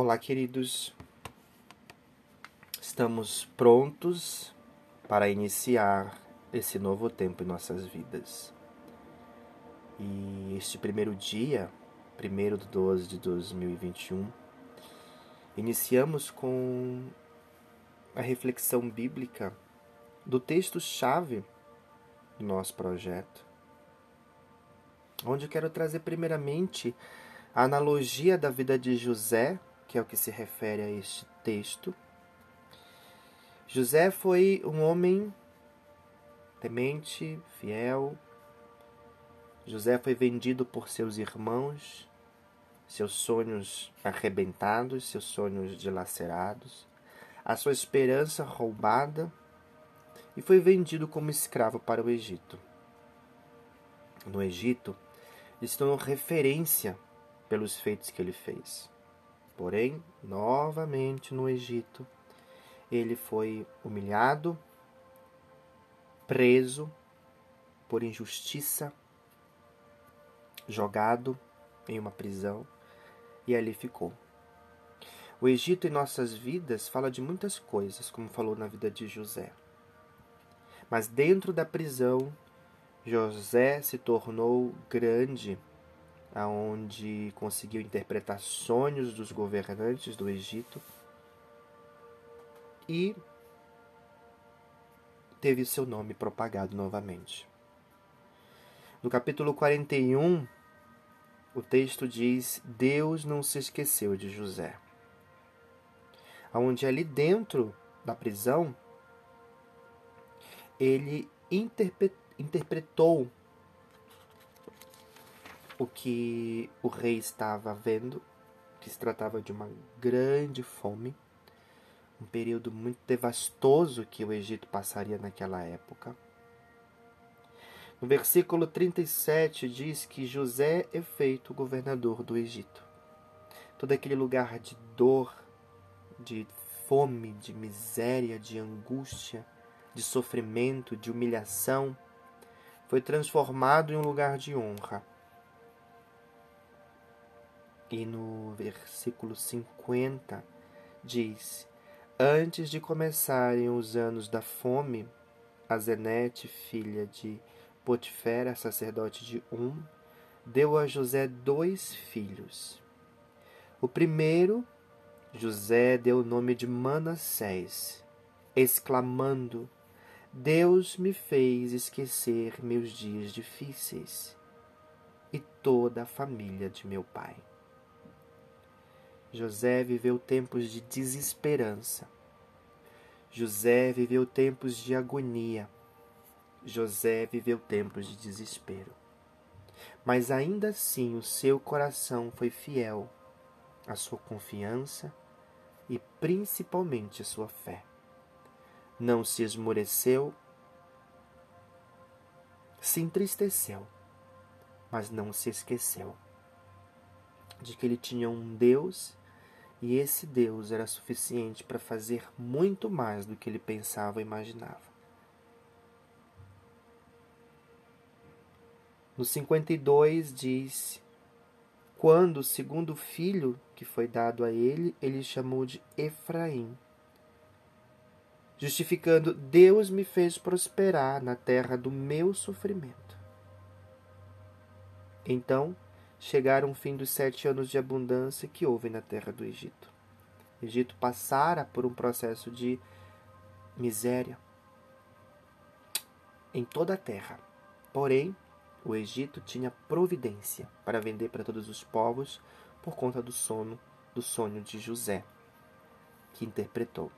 Olá, queridos. Estamos prontos para iniciar esse novo tempo em nossas vidas. E este primeiro dia, 1 de 12 de 2021, iniciamos com a reflexão bíblica do texto-chave do nosso projeto, onde eu quero trazer primeiramente a analogia da vida de José que é o que se refere a este texto. José foi um homem temente, fiel. José foi vendido por seus irmãos, seus sonhos arrebentados, seus sonhos dilacerados, a sua esperança roubada e foi vendido como escravo para o Egito. No Egito, ele se tornou referência pelos feitos que ele fez. Porém, novamente no Egito, ele foi humilhado, preso por injustiça, jogado em uma prisão e ali ficou. O Egito em nossas vidas fala de muitas coisas, como falou na vida de José. Mas dentro da prisão, José se tornou grande aonde conseguiu interpretar sonhos dos governantes do Egito e teve seu nome propagado novamente. No capítulo 41, o texto diz: Deus não se esqueceu de José. Onde ali dentro da prisão, ele interpretou o que o rei estava vendo, que se tratava de uma grande fome, um período muito devastoso que o Egito passaria naquela época. No versículo 37 diz que José é feito governador do Egito. Todo aquele lugar de dor, de fome, de miséria, de angústia, de sofrimento, de humilhação, foi transformado em um lugar de honra e no versículo 50 diz: Antes de começarem os anos da fome, a Zenete, filha de Potifera, sacerdote de Um, deu a José dois filhos. O primeiro, José deu o nome de Manassés, exclamando: Deus me fez esquecer meus dias difíceis e toda a família de meu pai. José viveu tempos de desesperança. José viveu tempos de agonia. José viveu tempos de desespero. Mas ainda assim o seu coração foi fiel à sua confiança e principalmente à sua fé. Não se esmoreceu, se entristeceu, mas não se esqueceu de que ele tinha um Deus e esse Deus era suficiente para fazer muito mais do que ele pensava ou imaginava. No 52 diz: Quando o segundo filho que foi dado a ele, ele chamou de Efraim, justificando: Deus me fez prosperar na terra do meu sofrimento. Então, chegaram o fim dos sete anos de abundância que houve na terra do Egito. O Egito passara por um processo de miséria em toda a terra. Porém, o Egito tinha providência para vender para todos os povos por conta do sono, do sonho de José, que interpretou.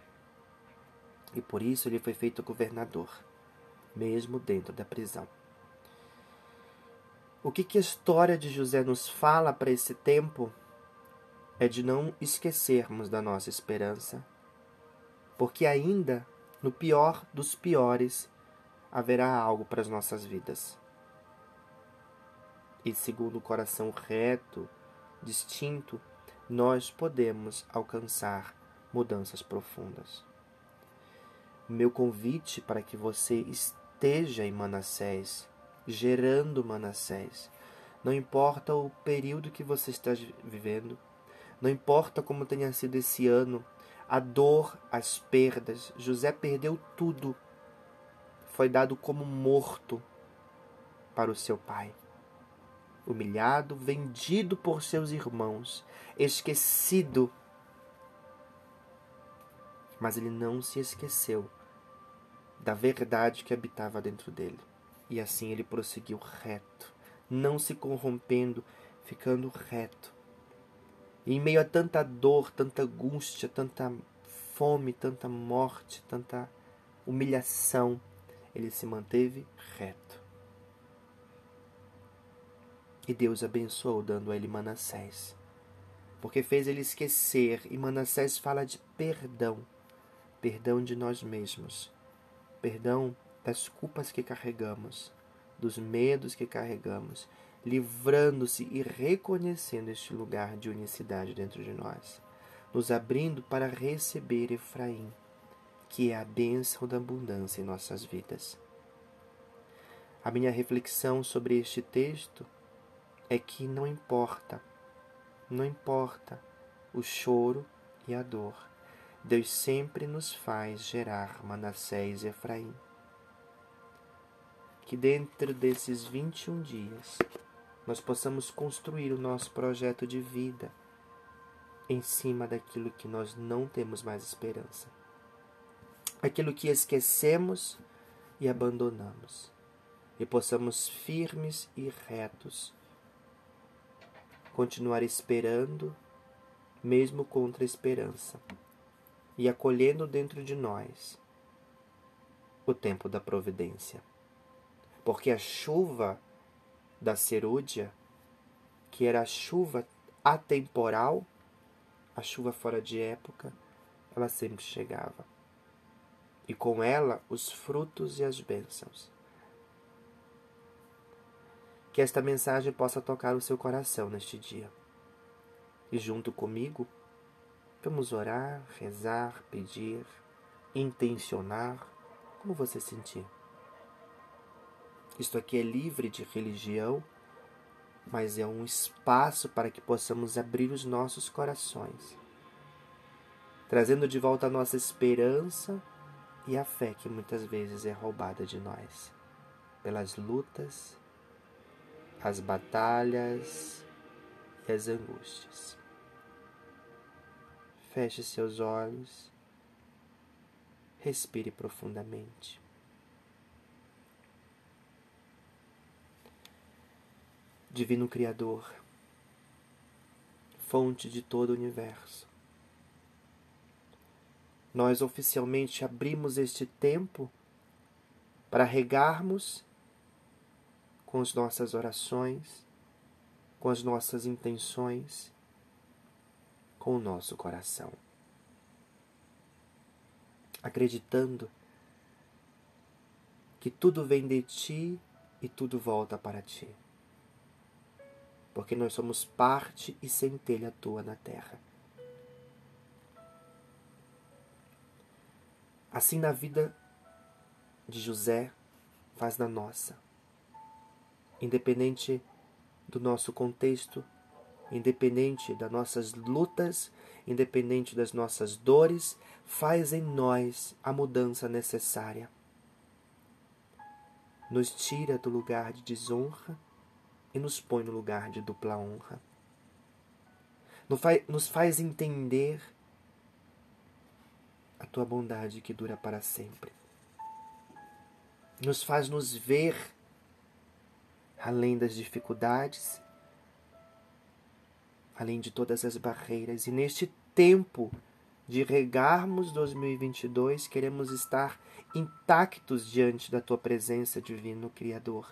E por isso ele foi feito governador, mesmo dentro da prisão. O que, que a história de José nos fala para esse tempo é de não esquecermos da nossa esperança, porque ainda no pior dos piores haverá algo para as nossas vidas. E segundo o coração reto, distinto, nós podemos alcançar mudanças profundas. Meu convite para que você esteja em Manassés gerando Manassés. Não importa o período que você está vivendo, Não importa como tenha sido esse ano, a dor, as perdas, José perdeu tudo. Foi dado como morto para o seu pai. Humilhado, vendido por seus irmãos, esquecido. Mas ele não se esqueceu da verdade que habitava dentro dele. E assim ele prosseguiu reto, não se corrompendo, ficando reto. E em meio a tanta dor, tanta angústia, tanta fome, tanta morte, tanta humilhação, ele se manteve reto. E Deus abençoou, dando a ele Manassés, porque fez ele esquecer, e Manassés fala de perdão, perdão de nós mesmos, perdão das culpas que carregamos, dos medos que carregamos, livrando-se e reconhecendo este lugar de unicidade dentro de nós, nos abrindo para receber Efraim, que é a bênção da abundância em nossas vidas. A minha reflexão sobre este texto é que não importa, não importa o choro e a dor, Deus sempre nos faz gerar Manassés e Efraim. Que dentro desses 21 dias nós possamos construir o nosso projeto de vida em cima daquilo que nós não temos mais esperança. Aquilo que esquecemos e abandonamos. E possamos firmes e retos continuar esperando, mesmo contra a esperança e acolhendo dentro de nós o tempo da providência. Porque a chuva da cerúdia, que era a chuva atemporal, a chuva fora de época, ela sempre chegava. E com ela os frutos e as bênçãos. Que esta mensagem possa tocar o seu coração neste dia. E junto comigo, Vamos orar, rezar, pedir, intencionar, como você sentir. Isto aqui é livre de religião, mas é um espaço para que possamos abrir os nossos corações, trazendo de volta a nossa esperança e a fé que muitas vezes é roubada de nós pelas lutas, as batalhas e as angústias. Feche seus olhos. Respire profundamente. Divino Criador, fonte de todo o universo, nós oficialmente abrimos este tempo para regarmos com as nossas orações, com as nossas intenções com o nosso coração, acreditando que tudo vem de ti e tudo volta para ti, porque nós somos parte e centelha tua na terra. Assim na vida de José, faz na nossa. Independente do nosso contexto, independente das nossas lutas, independente das nossas dores, faz em nós a mudança necessária. Nos tira do lugar de desonra e nos põe no lugar de dupla honra. Nos faz entender a tua bondade que dura para sempre. Nos faz nos ver além das dificuldades além de todas as barreiras. E neste tempo de regarmos 2022, queremos estar intactos diante da tua presença, divino Criador,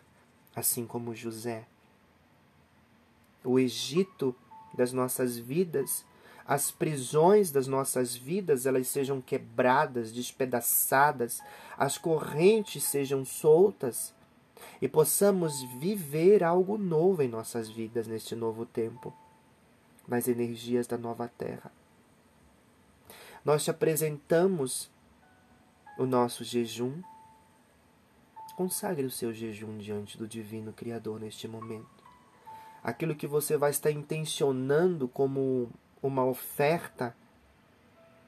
assim como José. O Egito das nossas vidas, as prisões das nossas vidas, elas sejam quebradas, despedaçadas, as correntes sejam soltas e possamos viver algo novo em nossas vidas neste novo tempo nas energias da nova terra. Nós te apresentamos o nosso jejum. Consagre o seu jejum diante do Divino Criador neste momento. Aquilo que você vai estar intencionando como uma oferta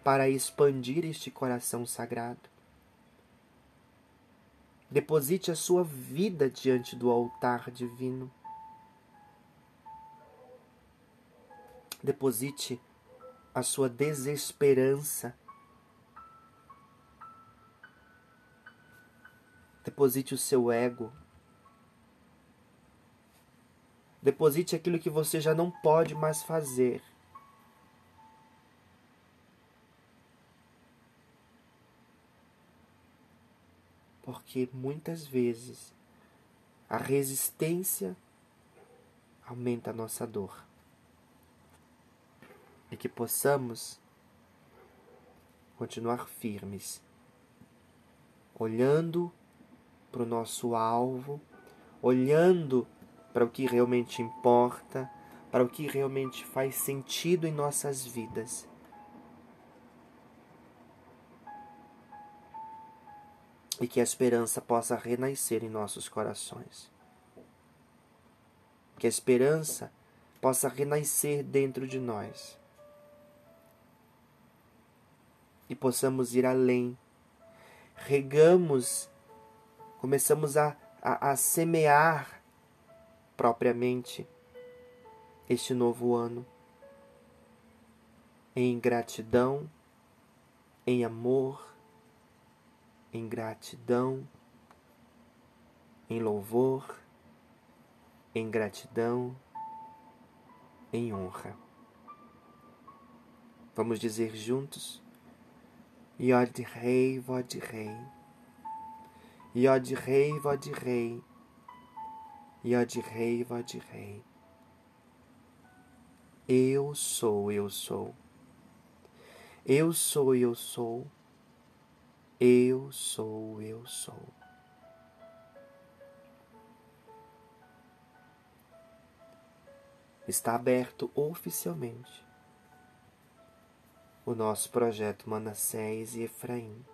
para expandir este coração sagrado. Deposite a sua vida diante do altar divino. Deposite a sua desesperança. Deposite o seu ego. Deposite aquilo que você já não pode mais fazer. Porque muitas vezes a resistência aumenta a nossa dor. E que possamos continuar firmes, olhando para o nosso alvo, olhando para o que realmente importa, para o que realmente faz sentido em nossas vidas. E que a esperança possa renascer em nossos corações. Que a esperança possa renascer dentro de nós. E possamos ir além. Regamos, começamos a, a, a semear propriamente este novo ano em gratidão, em amor, em gratidão, em louvor, em gratidão, em honra. Vamos dizer juntos: Yod Rei, Vod Rei, Yod Rei, Vod Rei. Yod Rei, Vod Rei. Eu sou, eu sou. Eu sou, eu sou. Eu sou, eu sou. Está aberto oficialmente o nosso projeto Manassés e Efraim.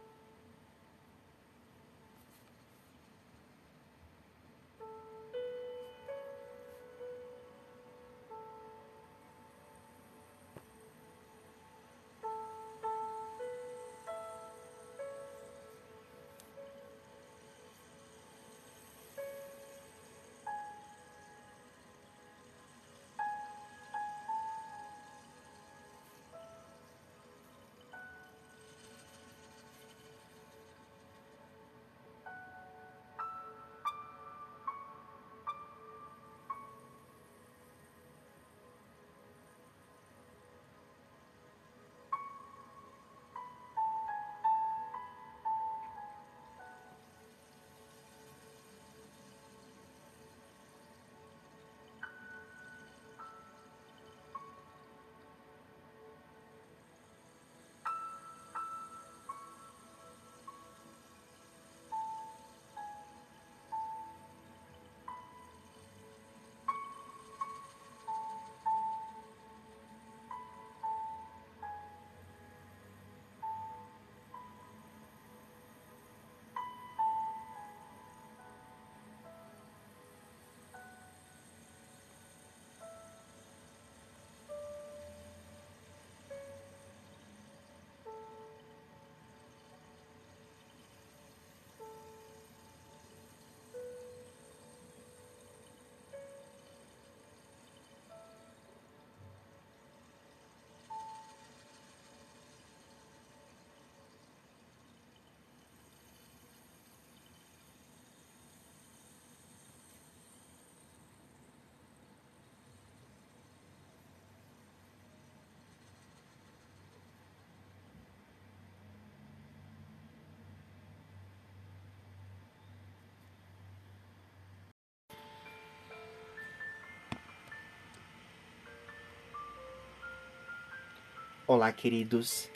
Olá, queridos.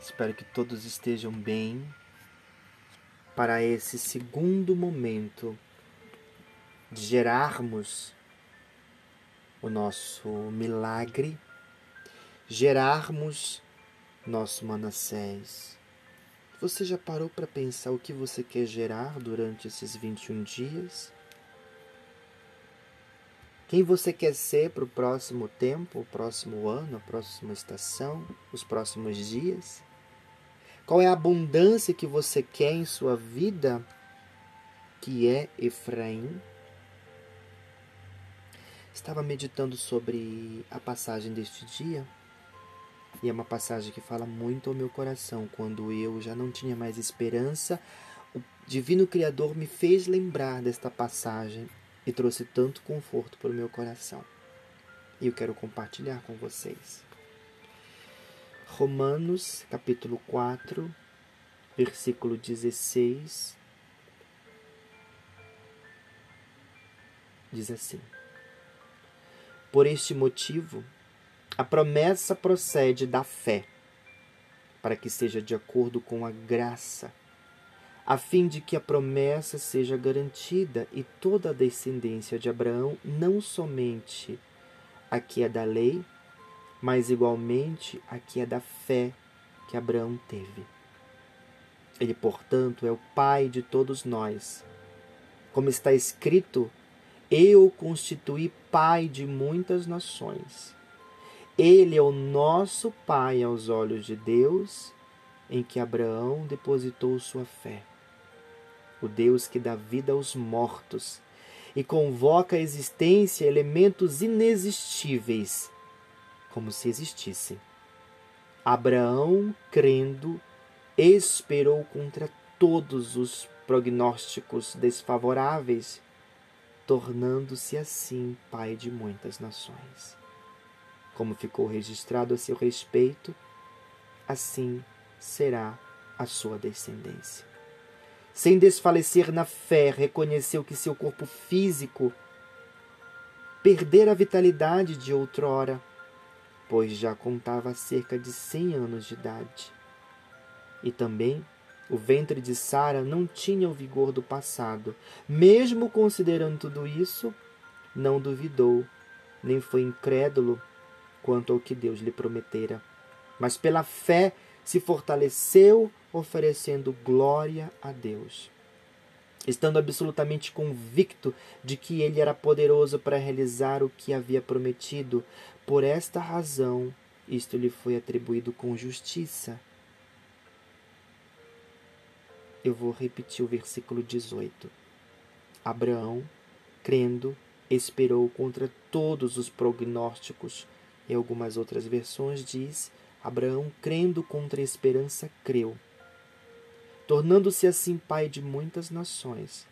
Espero que todos estejam bem para esse segundo momento de gerarmos o nosso milagre, gerarmos nosso Manassés. Você já parou para pensar o que você quer gerar durante esses 21 dias? Quem você quer ser para o próximo tempo, o próximo ano, a próxima estação, os próximos dias? Qual é a abundância que você quer em sua vida, que é Efraim? Estava meditando sobre a passagem deste dia e é uma passagem que fala muito ao meu coração. Quando eu já não tinha mais esperança, o Divino Criador me fez lembrar desta passagem e trouxe tanto conforto para o meu coração. E eu quero compartilhar com vocês. Romanos, capítulo 4, versículo 16, diz assim: Por este motivo, a promessa procede da fé, para que seja de acordo com a graça, a fim de que a promessa seja garantida e toda a descendência de Abraão, não somente a que é da lei, mas igualmente aqui é da fé que Abraão teve. Ele, portanto, é o pai de todos nós. Como está escrito, eu constituí pai de muitas nações. Ele é o nosso pai aos olhos de Deus, em que Abraão depositou sua fé. O Deus que dá vida aos mortos e convoca à existência elementos inexistíveis como se existissem. Abraão, crendo, esperou contra todos os prognósticos desfavoráveis, tornando-se assim pai de muitas nações. Como ficou registrado a seu respeito, assim será a sua descendência. Sem desfalecer na fé, reconheceu que seu corpo físico perdera a vitalidade de outrora pois já contava cerca de cem anos de idade. E também o ventre de Sara não tinha o vigor do passado. Mesmo considerando tudo isso, não duvidou, nem foi incrédulo quanto ao que Deus lhe prometera. Mas pela fé se fortaleceu, oferecendo glória a Deus. Estando absolutamente convicto de que ele era poderoso para realizar o que havia prometido, por esta razão, isto lhe foi atribuído com justiça. Eu vou repetir o versículo 18. Abraão, crendo, esperou contra todos os prognósticos. Em algumas outras versões diz: Abraão, crendo contra a esperança, creu, tornando-se assim pai de muitas nações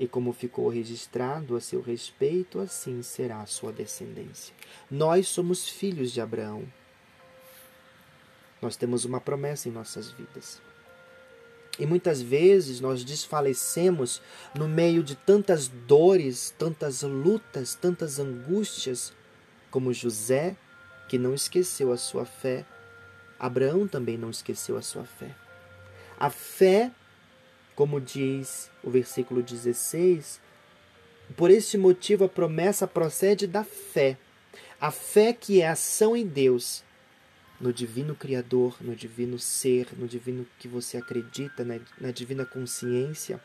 e como ficou registrado a seu respeito, assim será a sua descendência. Nós somos filhos de Abraão. Nós temos uma promessa em nossas vidas. E muitas vezes nós desfalecemos no meio de tantas dores, tantas lutas, tantas angústias, como José, que não esqueceu a sua fé. Abraão também não esqueceu a sua fé. A fé como diz o versículo 16, por este motivo a promessa procede da fé. A fé que é ação em Deus, no divino Criador, no divino ser, no divino que você acredita, na, na divina consciência,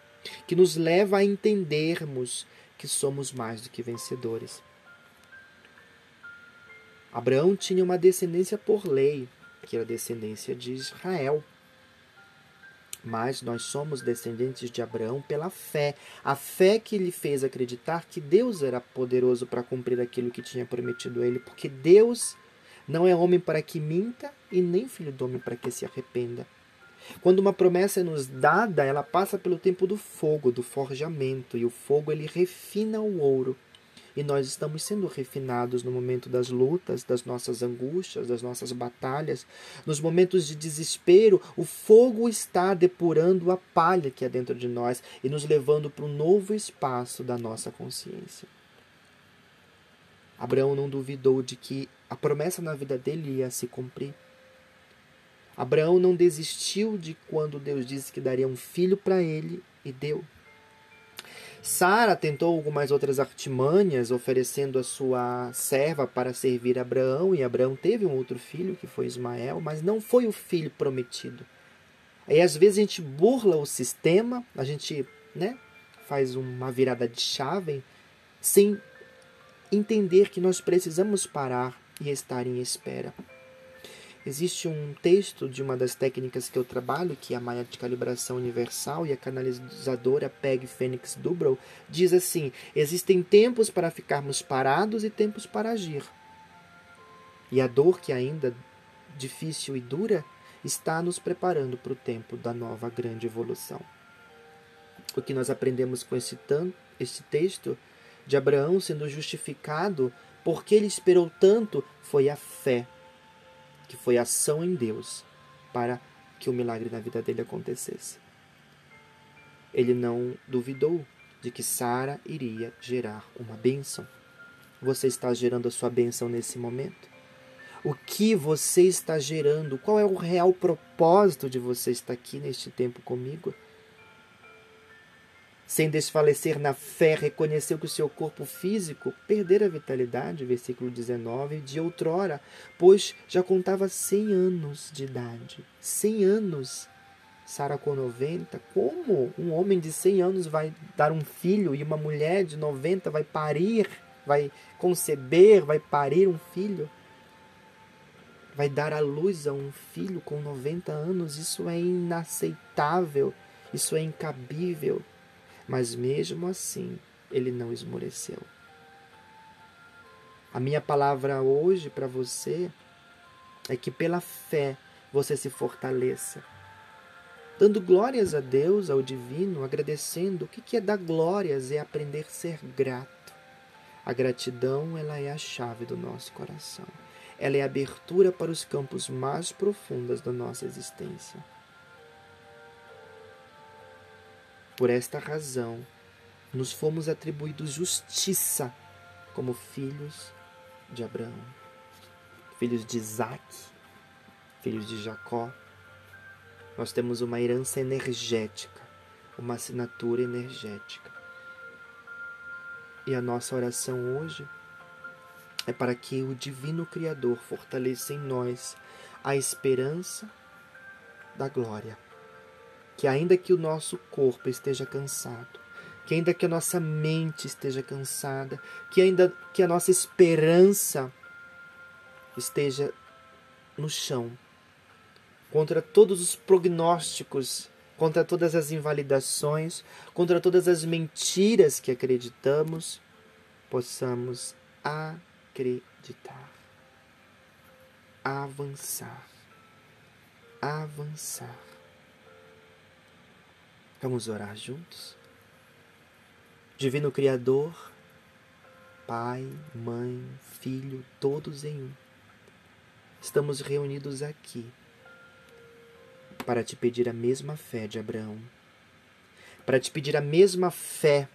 que nos leva a entendermos que somos mais do que vencedores. Abraão tinha uma descendência por lei, que era descendência de Israel mas nós somos descendentes de Abraão pela fé. A fé que lhe fez acreditar que Deus era poderoso para cumprir aquilo que tinha prometido a ele, porque Deus não é homem para que minta e nem filho do homem para que se arrependa. Quando uma promessa é nos dada, ela passa pelo tempo do fogo, do forjamento, e o fogo ele refina o ouro e nós estamos sendo refinados no momento das lutas, das nossas angústias, das nossas batalhas, nos momentos de desespero, o fogo está depurando a palha que é dentro de nós e nos levando para um novo espaço da nossa consciência. Abraão não duvidou de que a promessa na vida dele ia se cumprir. Abraão não desistiu de quando Deus disse que daria um filho para ele e deu. Sara tentou algumas outras artimanhas, oferecendo a sua serva para servir Abraão, e Abraão teve um outro filho, que foi Ismael, mas não foi o filho prometido. Aí às vezes a gente burla o sistema, a gente né, faz uma virada de chave sem entender que nós precisamos parar e estar em espera. Existe um texto de uma das técnicas que eu trabalho, que é a Maia de Calibração Universal, e a canalizadora Peg Fênix Dubrow diz assim: existem tempos para ficarmos parados e tempos para agir. E a dor que ainda difícil e dura está nos preparando para o tempo da nova grande evolução. O que nós aprendemos com esse, esse texto de Abraão sendo justificado porque ele esperou tanto foi a fé que foi ação em Deus para que o milagre na vida dele acontecesse. Ele não duvidou de que Sara iria gerar uma bênção. Você está gerando a sua bênção nesse momento? O que você está gerando? Qual é o real propósito de você estar aqui neste tempo comigo? Sem desfalecer na fé, reconheceu que o seu corpo físico perdera a vitalidade, versículo 19, de outrora, pois já contava 100 anos de idade. 100 anos. Sara com 90. Como um homem de 100 anos vai dar um filho e uma mulher de 90 vai parir, vai conceber, vai parir um filho? Vai dar à luz a um filho com 90 anos? Isso é inaceitável, isso é incabível mas mesmo assim ele não esmoreceu. A minha palavra hoje para você é que pela fé você se fortaleça, dando glórias a Deus, ao divino, agradecendo. O que é dar glórias? É aprender a ser grato. A gratidão, ela é a chave do nosso coração. Ela é a abertura para os campos mais profundos da nossa existência. Por esta razão, nos fomos atribuídos justiça como filhos de Abraão, filhos de Isaac, filhos de Jacó. Nós temos uma herança energética, uma assinatura energética. E a nossa oração hoje é para que o Divino Criador fortaleça em nós a esperança da glória que ainda que o nosso corpo esteja cansado, que ainda que a nossa mente esteja cansada, que ainda que a nossa esperança esteja no chão, contra todos os prognósticos, contra todas as invalidações, contra todas as mentiras que acreditamos, possamos acreditar, avançar, avançar. Vamos orar juntos? Divino Criador, Pai, Mãe, Filho, todos em um, estamos reunidos aqui para te pedir a mesma fé de Abraão, para te pedir a mesma fé,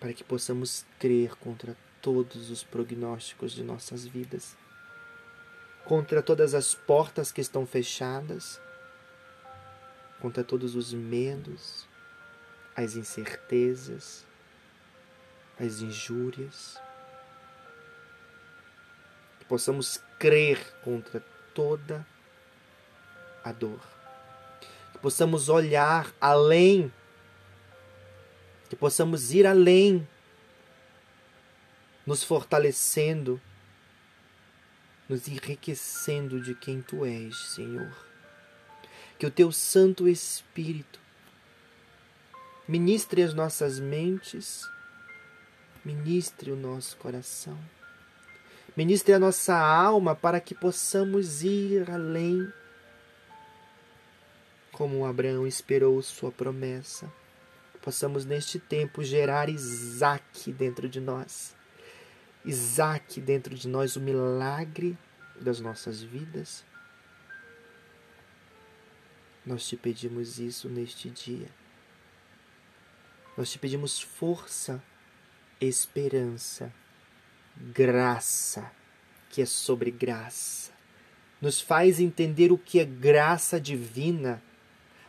para que possamos crer contra todos os prognósticos de nossas vidas, contra todas as portas que estão fechadas contra todos os medos, as incertezas, as injúrias. Que possamos crer contra toda a dor. Que possamos olhar além. Que possamos ir além, nos fortalecendo, nos enriquecendo de quem Tu és, Senhor que o teu Santo Espírito ministre as nossas mentes, ministre o nosso coração, ministre a nossa alma para que possamos ir além, como Abraão esperou sua promessa. Possamos neste tempo gerar Isaac dentro de nós. Isaac dentro de nós, o milagre das nossas vidas nós te pedimos isso neste dia. Nós te pedimos força, esperança, graça, que é sobre graça. Nos faz entender o que é graça divina,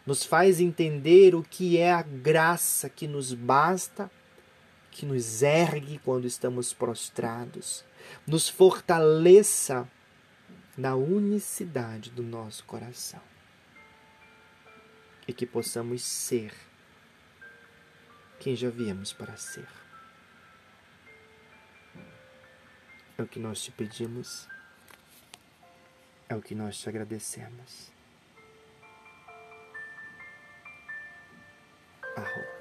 nos faz entender o que é a graça que nos basta, que nos ergue quando estamos prostrados, nos fortaleça na unicidade do nosso coração e que possamos ser quem já viemos para ser. É o que nós te pedimos, é o que nós te agradecemos. Arroba.